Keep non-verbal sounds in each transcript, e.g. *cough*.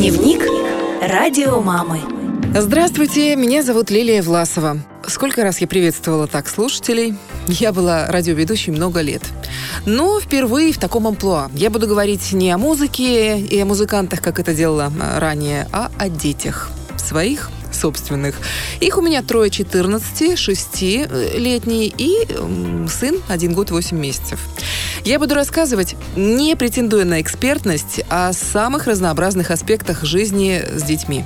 Дневник радио мамы. Здравствуйте, меня зовут Лилия Власова. Сколько раз я приветствовала так слушателей. Я была радиоведущей много лет. Но впервые в таком амплуа. Я буду говорить не о музыке и о музыкантах, как это делала ранее, а о детях. Своих собственных. Их у меня трое 14, 6-летний и сын 1 год 8 месяцев. Я буду рассказывать, не претендуя на экспертность, о самых разнообразных аспектах жизни с детьми.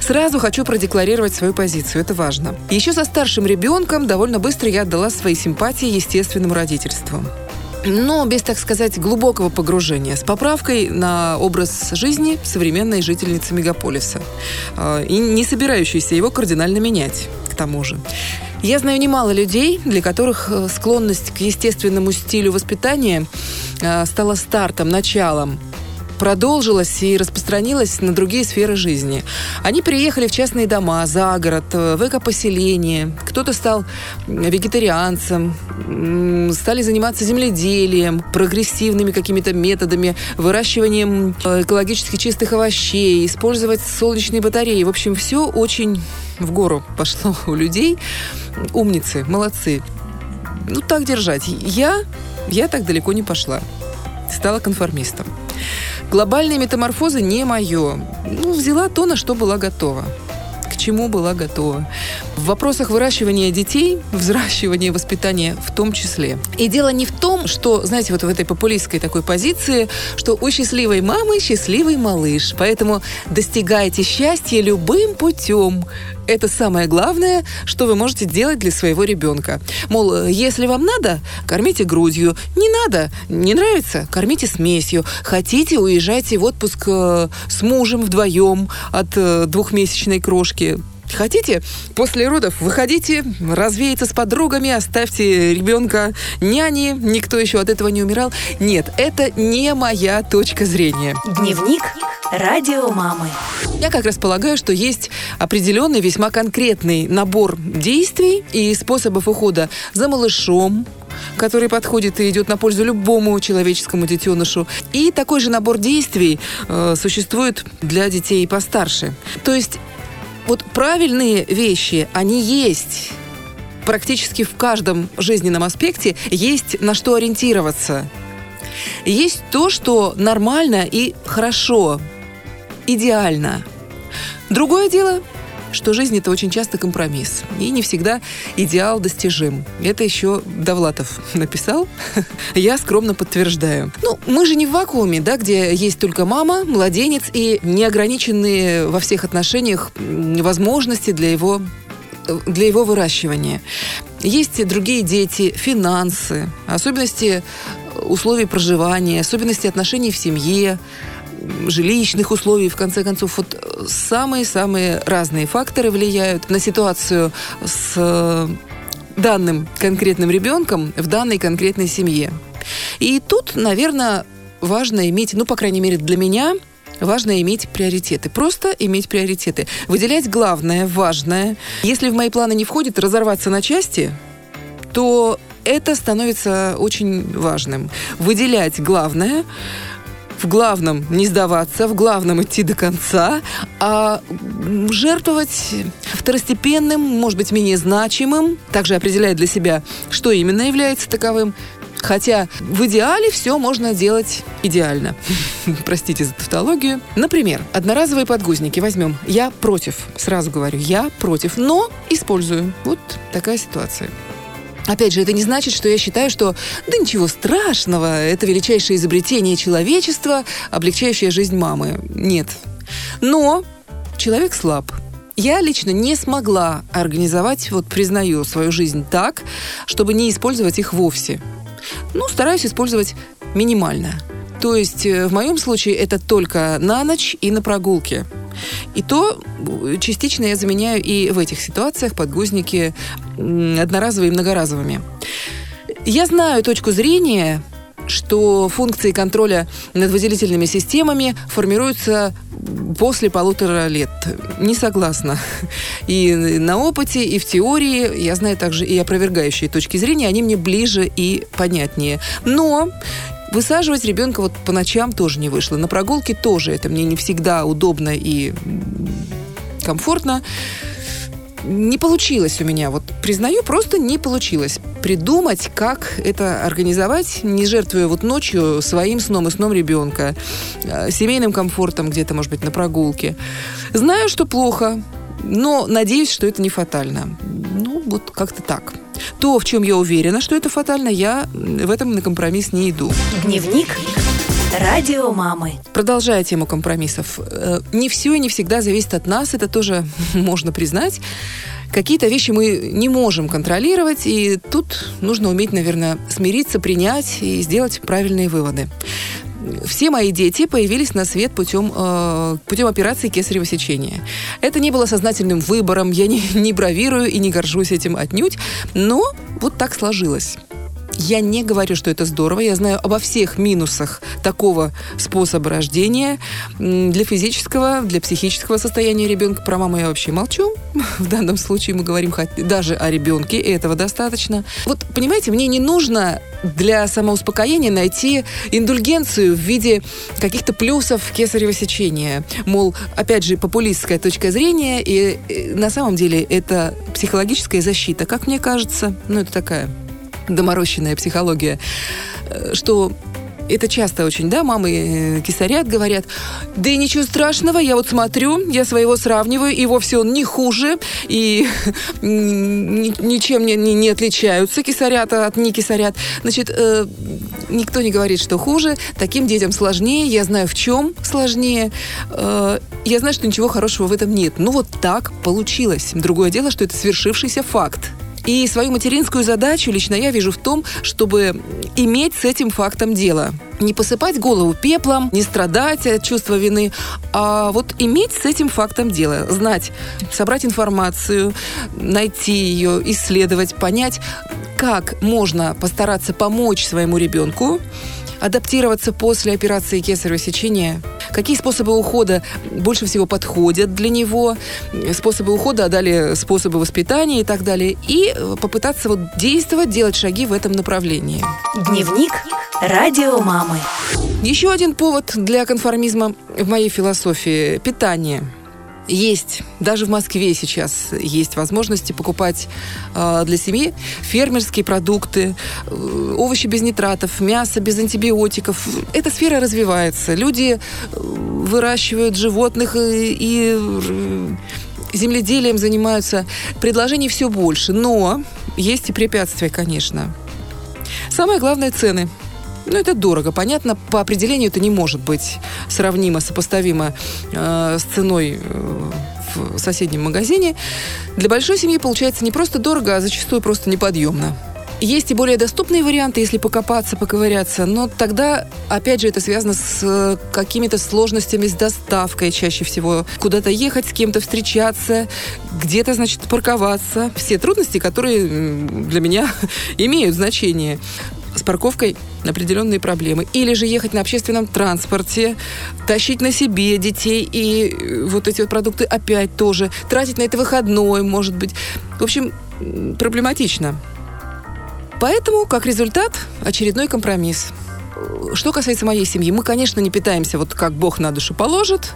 Сразу хочу продекларировать свою позицию, это важно. Еще со старшим ребенком довольно быстро я отдала свои симпатии естественному родительству но без, так сказать, глубокого погружения, с поправкой на образ жизни современной жительницы мегаполиса а, и не собирающейся его кардинально менять, к тому же. Я знаю немало людей, для которых э, склонность к естественному стилю воспитания э, стала стартом, началом продолжилась и распространилась на другие сферы жизни. Они приехали в частные дома, за город, э, в экопоселение. Кто-то стал вегетарианцем, стали заниматься земледелием, прогрессивными какими-то методами, выращиванием экологически чистых овощей, использовать солнечные батареи. В общем, все очень в гору пошло у людей. Умницы, молодцы. Ну, так держать. Я, я так далеко не пошла. Стала конформистом. Глобальные метаморфозы не мое. Ну, взяла то, на что была готова к чему была готова. В вопросах выращивания детей, взращивания, воспитания в том числе. И дело не в том, что, знаете, вот в этой популистской такой позиции, что у счастливой мамы счастливый малыш. Поэтому достигайте счастья любым путем. Это самое главное, что вы можете делать для своего ребенка. Мол, если вам надо, кормите грудью. Не надо, не нравится, кормите смесью. Хотите, уезжайте в отпуск э, с мужем вдвоем от э, двухмесячной крошки. Хотите, после родов выходите, развеяться с подругами, оставьте ребенка няни, никто еще от этого не умирал. Нет, это не моя точка зрения. Дневник радио мамы. Я как раз полагаю, что есть определенный весьма конкретный набор действий и способов ухода за малышом, который подходит и идет на пользу любому человеческому детенышу. И такой же набор действий э, существует для детей постарше. То есть вот правильные вещи, они есть практически в каждом жизненном аспекте, есть на что ориентироваться. Есть то, что нормально и хорошо, идеально. Другое дело, что жизнь это очень часто компромисс. И не всегда идеал достижим. Это еще Довлатов написал. *laughs* Я скромно подтверждаю. Ну, мы же не в вакууме, да, где есть только мама, младенец и неограниченные во всех отношениях возможности для его для его выращивания. Есть другие дети, финансы, особенности условий проживания, особенности отношений в семье, жилищных условий, в конце концов, вот самые-самые разные факторы влияют на ситуацию с э, данным конкретным ребенком в данной конкретной семье. И тут, наверное, важно иметь, ну, по крайней мере, для меня, важно иметь приоритеты. Просто иметь приоритеты. Выделять главное, важное. Если в мои планы не входит разорваться на части, то это становится очень важным. Выделять главное, в главном не сдаваться, в главном идти до конца, а жертвовать второстепенным, может быть, менее значимым, также определяет для себя, что именно является таковым, Хотя в идеале все можно делать идеально. *laughs* Простите за тавтологию. Например, одноразовые подгузники возьмем. Я против, сразу говорю, я против, но использую. Вот такая ситуация. Опять же, это не значит, что я считаю, что да ничего страшного, это величайшее изобретение человечества, облегчающее жизнь мамы. Нет. Но человек слаб. Я лично не смогла организовать, вот признаю, свою жизнь так, чтобы не использовать их вовсе. Ну, стараюсь использовать минимально. То есть э, в моем случае это только на ночь и на прогулке. И то частично я заменяю и в этих ситуациях подгузники одноразовыми и многоразовыми. Я знаю точку зрения, что функции контроля над выделительными системами формируются после полутора лет. Не согласна. И на опыте, и в теории, я знаю также и опровергающие точки зрения, они мне ближе и понятнее. Но Высаживать ребенка вот по ночам тоже не вышло. На прогулке тоже это мне не всегда удобно и комфортно. Не получилось у меня, вот признаю, просто не получилось придумать, как это организовать, не жертвуя вот ночью своим сном и сном ребенка, э, семейным комфортом где-то, может быть, на прогулке. Знаю, что плохо, но надеюсь, что это не фатально. Ну, вот как-то так. То, в чем я уверена, что это фатально, я в этом на компромисс не иду. Дневник радио мамы. Продолжая тему компромиссов, э, не все и не всегда зависит от нас, это тоже *laughs* можно признать. Какие-то вещи мы не можем контролировать, и тут нужно уметь, наверное, смириться, принять и сделать правильные выводы все мои дети появились на свет путем, э, путем операции кесарево сечения. Это не было сознательным выбором, я не, *laughs* не бравирую и не горжусь этим отнюдь, но вот так сложилось. Я не говорю, что это здорово. Я знаю обо всех минусах такого способа рождения для физического, для психического состояния ребенка. Про маму я вообще молчу. *laughs* В данном случае мы говорим даже о ребенке, и этого достаточно. Вот, понимаете, мне не нужно для самоуспокоения найти индульгенцию в виде каких-то плюсов кесарево сечения. Мол, опять же, популистская точка зрения, и на самом деле это психологическая защита, как мне кажется. Ну, это такая доморощенная психология, э, что это часто очень, да, мамы э, кисарят, говорят, да и ничего страшного, я вот смотрю, я своего сравниваю, и вовсе он не хуже, и *laughs* ничем не, не, не отличаются кисарята от не кисарят. Значит, э, никто не говорит, что хуже, таким детям сложнее, я знаю, в чем сложнее, э, я знаю, что ничего хорошего в этом нет. Ну вот так получилось. Другое дело, что это свершившийся факт. И свою материнскую задачу лично я вижу в том, чтобы иметь с этим фактом дело. Не посыпать голову пеплом, не страдать от чувства вины, а вот иметь с этим фактом дело. Знать, собрать информацию, найти ее, исследовать, понять, как можно постараться помочь своему ребенку адаптироваться после операции кесарево сечения, какие способы ухода больше всего подходят для него, способы ухода, а далее способы воспитания и так далее, и попытаться вот действовать, делать шаги в этом направлении. Дневник радио мамы. Еще один повод для конформизма в моей философии – питание – есть, даже в Москве сейчас есть возможности покупать э, для семьи фермерские продукты, э, овощи без нитратов, мясо без антибиотиков. Эта сфера развивается. Люди э, выращивают животных и, и э, земледелием занимаются. Предложений все больше, но есть и препятствия, конечно. Самое главное – цены – ну, это дорого. Понятно, по определению это не может быть сравнимо, сопоставимо э, с ценой э, в соседнем магазине. Для большой семьи получается не просто дорого, а зачастую просто неподъемно. Есть и более доступные варианты, если покопаться, поковыряться, но тогда, опять же, это связано с э, какими-то сложностями с доставкой чаще всего. Куда-то ехать, с кем-то встречаться, где-то, значит, парковаться. Все трудности, которые для меня *laughs* имеют значение с парковкой определенные проблемы. Или же ехать на общественном транспорте, тащить на себе детей и э, вот эти вот продукты опять тоже, тратить на это выходной, может быть. В общем, проблематично. Поэтому, как результат, очередной компромисс – что касается моей семьи, мы, конечно, не питаемся вот как Бог на душу положит.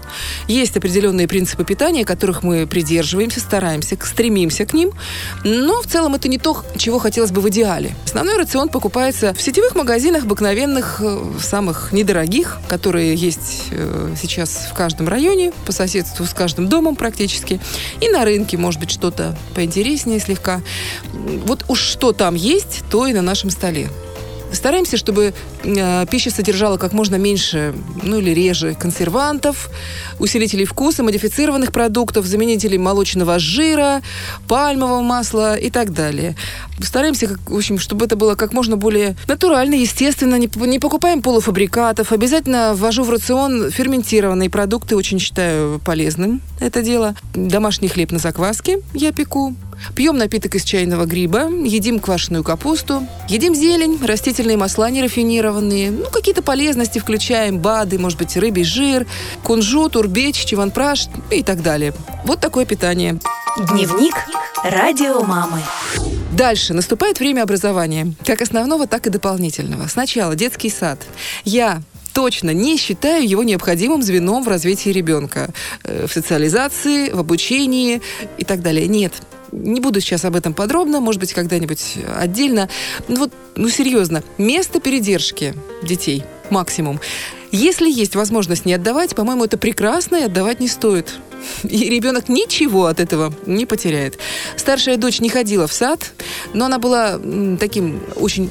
Есть определенные принципы питания, которых мы придерживаемся, стараемся, стремимся к ним. Но в целом это не то, чего хотелось бы в идеале. Основной рацион покупается в сетевых магазинах, обыкновенных, э, самых недорогих, которые есть э, сейчас в каждом районе, по соседству с каждым домом практически. И на рынке, может быть, что-то поинтереснее слегка. Вот уж что там есть, то и на нашем столе. Стараемся, чтобы э, пища содержала как можно меньше, ну или реже консервантов, усилителей вкуса, модифицированных продуктов, заменителей молочного жира, пальмового масла и так далее. Стараемся, как, в общем, чтобы это было как можно более натурально, естественно. Не, не покупаем полуфабрикатов. Обязательно ввожу в рацион ферментированные продукты. Очень считаю полезным это дело. Домашний хлеб на закваске я пеку. Пьем напиток из чайного гриба, едим квашеную капусту, едим зелень, растительные масла нерафинированные, ну, какие-то полезности включаем, БАДы, может быть, рыбий жир, кунжут, урбеч, чеванпраш и так далее. Вот такое питание. Дневник радио мамы. Дальше наступает время образования, как основного, так и дополнительного. Сначала детский сад. Я точно не считаю его необходимым звеном в развитии ребенка, э, в социализации, в обучении и так далее. Нет, не буду сейчас об этом подробно, может быть, когда-нибудь отдельно. Ну вот, ну серьезно, место передержки детей максимум. Если есть возможность не отдавать, по-моему, это прекрасно и отдавать не стоит. *laughs* И ребенок ничего от этого не потеряет. Старшая дочь не ходила в сад, но она была таким очень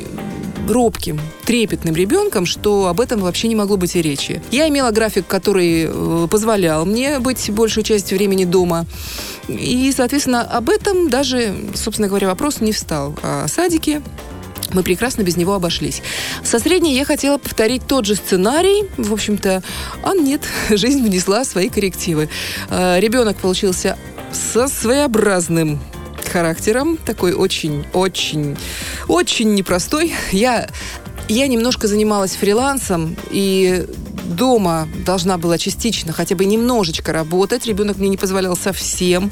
робким, трепетным ребенком, что об этом вообще не могло быть и речи. Я имела график, который э, позволял мне быть большую часть времени дома. И, соответственно, об этом даже, собственно говоря, вопрос не встал. О садике мы прекрасно без него обошлись. Со средней я хотела повторить тот же сценарий, в общем-то, а нет, *laughs* жизнь внесла свои коррективы. Э, ребенок получился со своеобразным характером, такой очень-очень, очень непростой. Я, я немножко занималась фрилансом, и дома должна была частично, хотя бы немножечко работать. Ребенок мне не позволял совсем.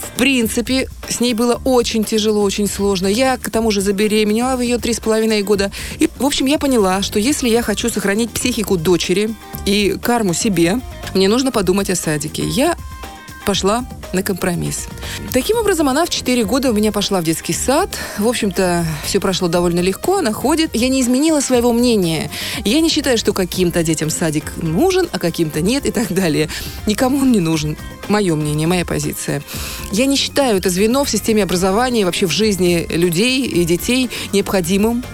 В принципе, с ней было очень тяжело, очень сложно. Я, к тому же, забеременела в ее три с половиной года. И, в общем, я поняла, что если я хочу сохранить психику дочери и карму себе, мне нужно подумать о садике. Я пошла на компромисс. Таким образом, она в 4 года у меня пошла в детский сад. В общем-то, все прошло довольно легко, она ходит. Я не изменила своего мнения. Я не считаю, что каким-то детям садик нужен, а каким-то нет и так далее. Никому он не нужен. Мое мнение, моя позиция. Я не считаю это звено в системе образования, вообще в жизни людей и детей необходимым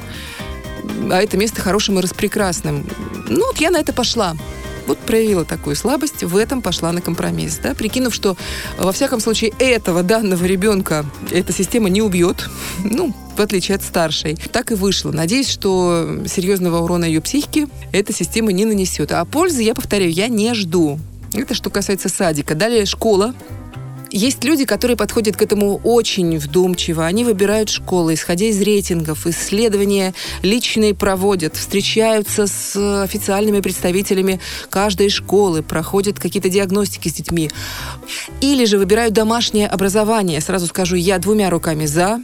а это место хорошим и распрекрасным. Ну, вот я на это пошла вот проявила такую слабость, в этом пошла на компромисс, да, прикинув, что во всяком случае этого данного ребенка эта система не убьет, *laughs* ну, в отличие от старшей. Так и вышло. Надеюсь, что серьезного урона ее психике эта система не нанесет. А пользы, я повторяю, я не жду. Это что касается садика. Далее школа. Есть люди, которые подходят к этому очень вдумчиво. Они выбирают школы, исходя из рейтингов, исследования личные проводят, встречаются с официальными представителями каждой школы, проходят какие-то диагностики с детьми. Или же выбирают домашнее образование. Сразу скажу, я двумя руками за.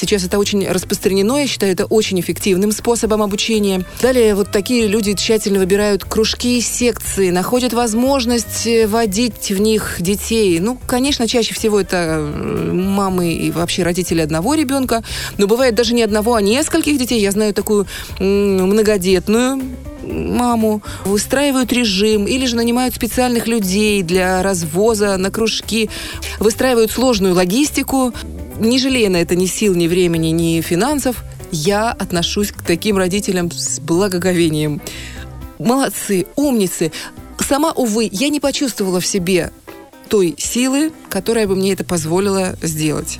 Сейчас это очень распространено, я считаю это очень эффективным способом обучения. Далее вот такие люди тщательно выбирают кружки секции, находят возможность водить в них детей. Ну, конечно, Конечно, чаще всего это э, мамы и вообще родители одного ребенка, но бывает даже не одного, а нескольких детей. Я знаю такую многодетную маму, выстраивают режим или же нанимают специальных людей для развоза на кружки, выстраивают сложную логистику, не жалея на это ни сил, ни времени, ни финансов. Я отношусь к таким родителям с благоговением. Молодцы, умницы. Сама, увы, я не почувствовала в себе той силы, которая бы мне это позволила сделать.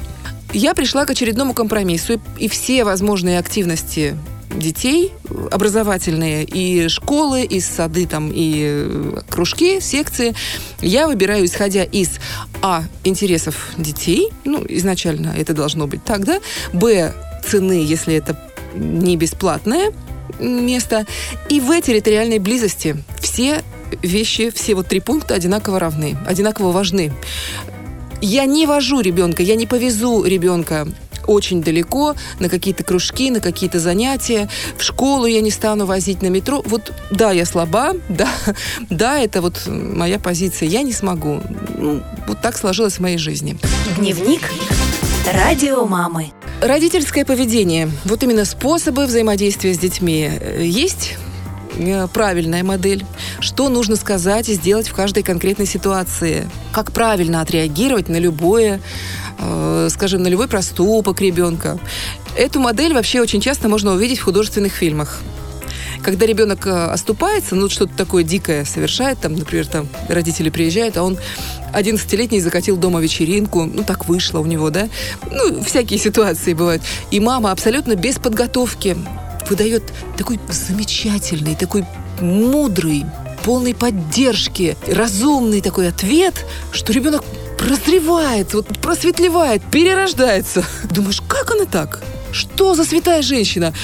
Я пришла к очередному компромиссу, и все возможные активности детей, образовательные, и школы, и сады, там, и э, кружки, секции, я выбираю, исходя из А. интересов детей, ну, изначально это должно быть так, да, Б. цены, если это не бесплатное место, и В. территориальной близости. Все вещи, все вот три пункта одинаково равны, одинаково важны. Я не вожу ребенка, я не повезу ребенка очень далеко, на какие-то кружки, на какие-то занятия. В школу я не стану возить на метро. Вот да, я слаба, *laughs* да, да, это вот моя позиция. Я не смогу. Ну, вот так сложилось в моей жизни. Дневник радио мамы. Родительское поведение. Вот именно способы взаимодействия с детьми. Есть Э, правильная модель, что нужно сказать и сделать в каждой конкретной ситуации, как правильно отреагировать на любое, э, скажем, на любой проступок ребенка. Эту модель вообще очень часто можно увидеть в художественных фильмах. Когда ребенок э, оступается, ну, что-то такое дикое совершает, там, например, там родители приезжают, а он 11-летний закатил дома вечеринку, ну, так вышло у него, да, ну, всякие ситуации бывают. И мама абсолютно без подготовки выдает такой замечательный, такой мудрый, полный поддержки, разумный такой ответ, что ребенок прозревает, вот просветлевает, перерождается. Думаешь, как она так? Что за святая женщина?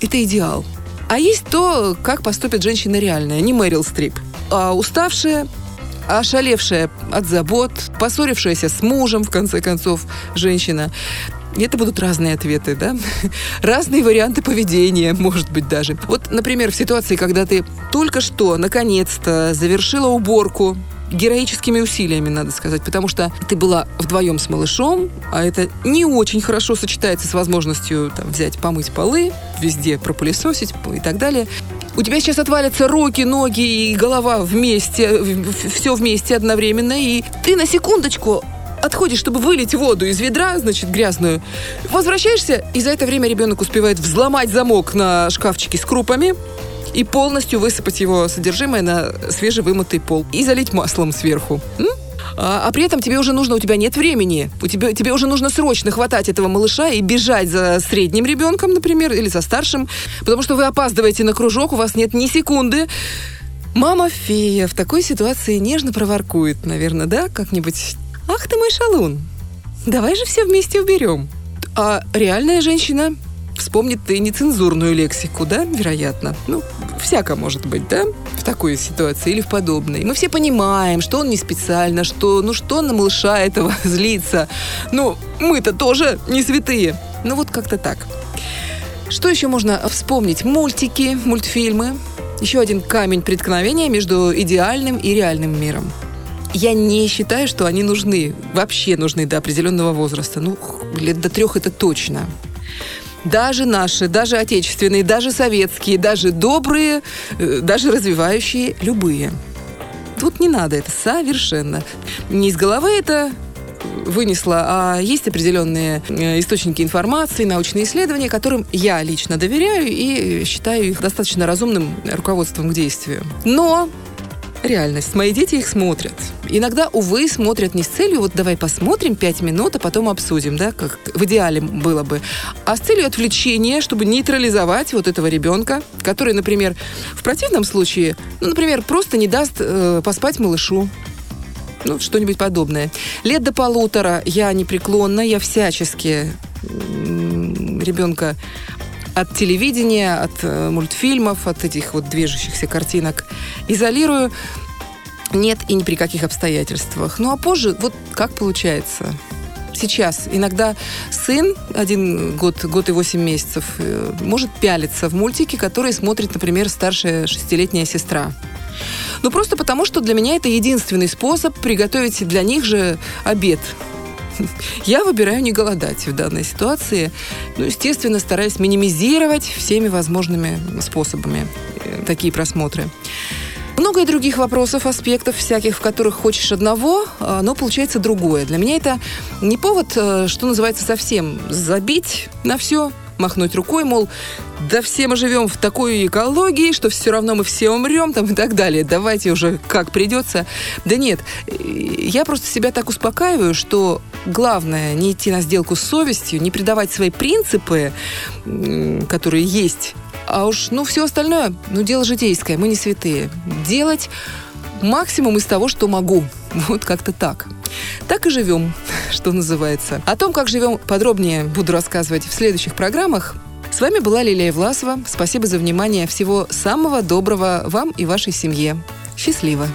Это идеал. А есть то, как поступит женщина реальная, не Мэрил Стрип, а уставшая, ошалевшая от забот, поссорившаяся с мужем, в конце концов, женщина. Это будут разные ответы, да? *laughs* Разные варианты поведения, может быть, даже. Вот, например, в ситуации, когда ты только что, наконец-то, завершила уборку, героическими усилиями, надо сказать, потому что ты была вдвоем с малышом, а это не очень хорошо сочетается с возможностью там, взять, помыть полы, везде пропылесосить и так далее. У тебя сейчас отвалятся руки, ноги и голова вместе, все вместе одновременно, и ты на секундочку отходишь, чтобы вылить воду из ведра, значит, грязную, возвращаешься, и за это время ребенок успевает взломать замок на шкафчике с крупами, и полностью высыпать его содержимое на свежевымытый пол и залить маслом сверху. М? А, а при этом тебе уже нужно, у тебя нет времени. У тебя, тебе уже нужно срочно хватать этого малыша и бежать за средним ребенком, например, или за старшим, потому что вы опаздываете на кружок, у вас нет ни секунды. Мама фея в такой ситуации нежно проворкует, наверное, да, как-нибудь. Ах ты мой шалун, давай же все вместе уберем. А реальная женщина вспомнит и нецензурную лексику, да, вероятно. Ну, всяко может быть, да, в такой ситуации или в подобной. Мы все понимаем, что он не специально, что, ну, что на малыша этого *laughs* злиться. Ну, мы-то тоже не святые. Ну, вот как-то так. Что еще можно вспомнить? Мультики, мультфильмы. Еще один камень преткновения между идеальным и реальным миром. Я не считаю, что они нужны, вообще нужны до определенного возраста. Ну, лет до трех это точно даже наши, даже отечественные, даже советские, даже добрые, э, даже развивающие, любые. Тут не надо это совершенно. Не из головы это вынесла, а есть определенные э, источники информации, научные исследования, которым я лично доверяю и считаю их достаточно разумным руководством к действию. Но реальность. Мои дети их смотрят. Иногда, увы, смотрят не с целью, вот давай посмотрим пять минут, а потом обсудим, да, как в идеале было бы, а с целью отвлечения, чтобы нейтрализовать вот этого ребенка, который, например, в противном случае, ну, например, просто не даст э, поспать малышу, ну, что-нибудь подобное. Лет до полутора я непреклонна, я всячески ребенка от телевидения, от э, мультфильмов, от этих вот движущихся картинок изолирую. Нет и ни при каких обстоятельствах. Ну а позже, вот как получается? Сейчас иногда сын, один год, год и восемь месяцев, э, может пялиться в мультике, который смотрит, например, старшая шестилетняя сестра. Ну, просто потому, что для меня это единственный способ приготовить для них же обед. Я выбираю не голодать в данной ситуации. Ну, естественно, стараюсь минимизировать всеми возможными способами э, такие просмотры. Много и других вопросов, аспектов всяких, в которых хочешь одного, а, но получается другое. Для меня это не повод, э, что называется, совсем забить на все, махнуть рукой, мол, да все мы живем в такой экологии, что все равно мы все умрем там и так далее. Давайте уже как придется. Да нет, я просто себя так успокаиваю, что главное не идти на сделку с совестью, не предавать свои принципы, которые есть, а уж, ну, все остальное, ну, дело житейское, мы не святые. Делать максимум из того, что могу. *laughs* Вот как-то так. Так и живем, *laughs* что называется. О том, как живем, подробнее буду рассказывать в следующих программах. С вами была Лилия Власова. Спасибо за внимание. Всего самого доброго вам и вашей семье. Счастливо!